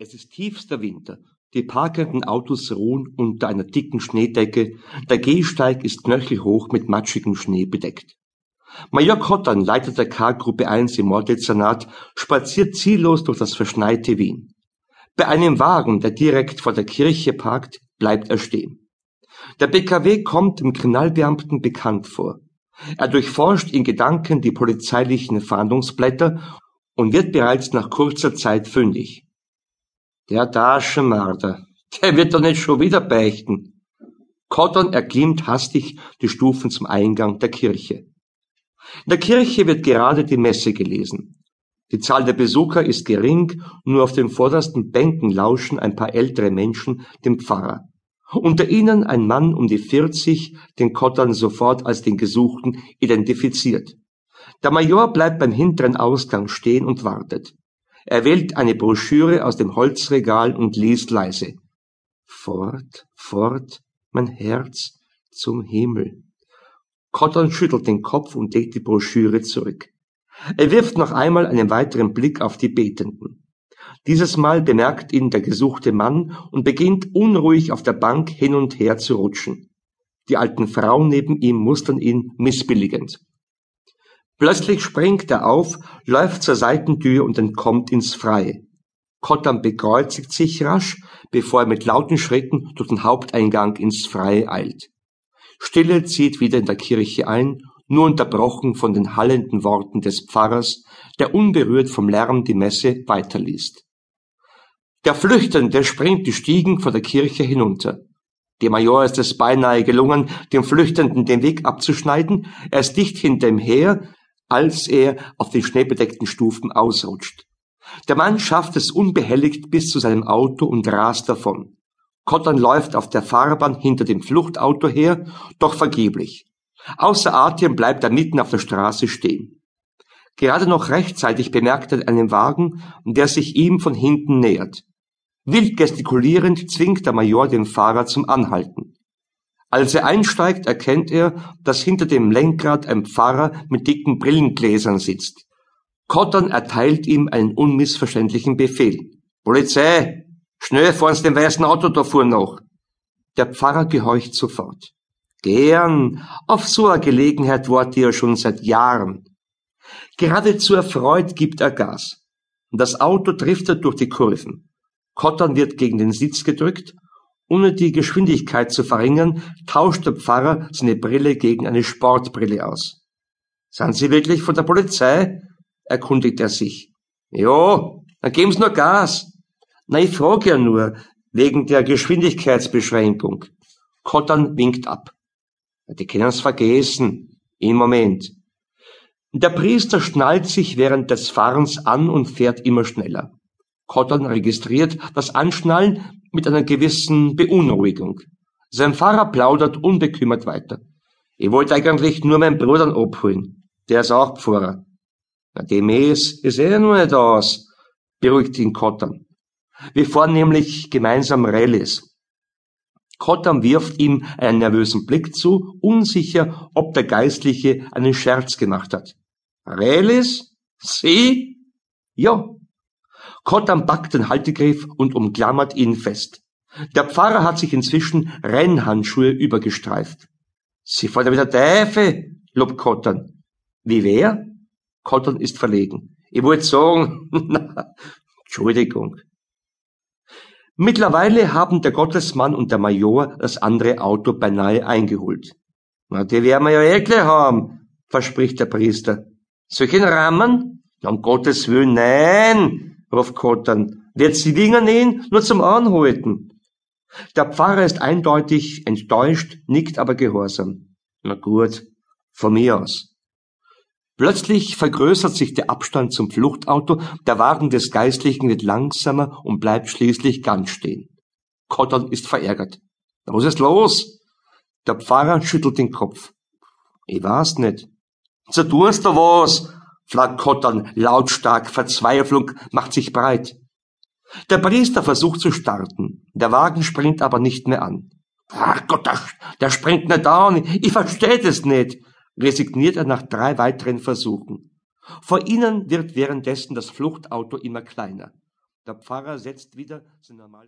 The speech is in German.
Es ist tiefster Winter. Die parkenden Autos ruhen unter einer dicken Schneedecke. Der Gehsteig ist knöchelhoch mit matschigem Schnee bedeckt. Major Kottern, Leiter der K-Gruppe 1 im Morddezernat, spaziert ziellos durch das verschneite Wien. Bei einem Wagen, der direkt vor der Kirche parkt, bleibt er stehen. Der BKW kommt dem Kriminalbeamten bekannt vor. Er durchforscht in Gedanken die polizeilichen Fahndungsblätter und wird bereits nach kurzer Zeit fündig. Der Taschenmarder, der wird doch nicht schon wieder beichten. Cotton erklimmt hastig die Stufen zum Eingang der Kirche. In der Kirche wird gerade die Messe gelesen. Die Zahl der Besucher ist gering, nur auf den vordersten Bänken lauschen ein paar ältere Menschen dem Pfarrer. Unter ihnen ein Mann um die 40, den Cotton sofort als den Gesuchten identifiziert. Der Major bleibt beim hinteren Ausgang stehen und wartet. Er wählt eine Broschüre aus dem Holzregal und liest leise. Fort, fort, mein Herz zum Himmel. Cotton schüttelt den Kopf und legt die Broschüre zurück. Er wirft noch einmal einen weiteren Blick auf die Betenden. Dieses Mal bemerkt ihn der gesuchte Mann und beginnt unruhig auf der Bank hin und her zu rutschen. Die alten Frauen neben ihm mustern ihn missbilligend. Plötzlich springt er auf, läuft zur Seitentür und entkommt ins Freie. Kottam bekreuzigt sich rasch, bevor er mit lauten Schritten durch den Haupteingang ins Freie eilt. Stille zieht wieder in der Kirche ein, nur unterbrochen von den hallenden Worten des Pfarrers, der unberührt vom Lärm die Messe weiterliest. Der Flüchtende springt die Stiegen vor der Kirche hinunter. Dem Major ist es beinahe gelungen, dem Flüchtenden den Weg abzuschneiden. Er ist dicht hinter ihm her, als er auf den schneebedeckten Stufen ausrutscht. Der Mann schafft es unbehelligt bis zu seinem Auto und rast davon. Cotton läuft auf der Fahrbahn hinter dem Fluchtauto her, doch vergeblich. Außer Atem bleibt er mitten auf der Straße stehen. Gerade noch rechtzeitig bemerkt er einen Wagen, der sich ihm von hinten nähert. Wild gestikulierend zwingt der Major den Fahrer zum Anhalten. Als er einsteigt, erkennt er, dass hinter dem Lenkrad ein Pfarrer mit dicken Brillengläsern sitzt. Cotton erteilt ihm einen unmissverständlichen Befehl. Polizei! Schnell vor uns dem weißen Auto da fuhr noch. Der Pfarrer gehorcht sofort. Gern. Auf so eine Gelegenheit warte er schon seit Jahren. Geradezu erfreut gibt er Gas. Das Auto driftet durch die Kurven. Cotton wird gegen den Sitz gedrückt ohne die Geschwindigkeit zu verringern, tauscht der Pfarrer seine Brille gegen eine Sportbrille aus. Sind Sie wirklich von der Polizei? erkundigt er sich. Jo, dann geben Sie nur Gas. Na, ich frage ja nur, wegen der Geschwindigkeitsbeschränkung. Kottern winkt ab. Die können's vergessen. Im Moment. Der Priester schnallt sich während des Fahrens an und fährt immer schneller. Cotton registriert das Anschnallen mit einer gewissen Beunruhigung. Sein Fahrer plaudert unbekümmert weiter. Ich wollte eigentlich nur meinen Bruder abholen. Der ist auch Pfarrer. Na, dem ist, ist eh nur nicht aus, beruhigt ihn Cotton. Wir fahren nämlich gemeinsam Rallyes. Cotton wirft ihm einen nervösen Blick zu, unsicher, ob der Geistliche einen Scherz gemacht hat. Rallyes? Sie? Ja, Kottam packt den Haltegriff und umklammert ihn fest. Der Pfarrer hat sich inzwischen Rennhandschuhe übergestreift. Sie fordert wieder Teufel, lobt Kottan. Wie wer? Kottan ist verlegen. Ich wollte sagen, Entschuldigung. Mittlerweile haben der Gottesmann und der Major das andere Auto beinahe eingeholt. Na, die werden wir ja eh gleich haben, verspricht der Priester. Solchen Rahmen? Um Gottes Willen, nein, ruft Kottern. Wird sie Dinger nähen? Nur zum Anhalten. Der Pfarrer ist eindeutig enttäuscht, nickt aber gehorsam. Na gut, von mir aus. Plötzlich vergrößert sich der Abstand zum Fluchtauto, der Wagen des Geistlichen wird langsamer und bleibt schließlich ganz stehen. Kottern ist verärgert. Was ist los? Der Pfarrer schüttelt den Kopf. Ich weiß nicht. Tust du was, Flakottern, lautstark, Verzweiflung macht sich breit. Der Priester versucht zu starten, der Wagen springt aber nicht mehr an. Ach Gott, der, der springt nicht an, ich verstehe es nicht, resigniert er nach drei weiteren Versuchen. Vor ihnen wird währenddessen das Fluchtauto immer kleiner. Der Pfarrer setzt wieder seine normale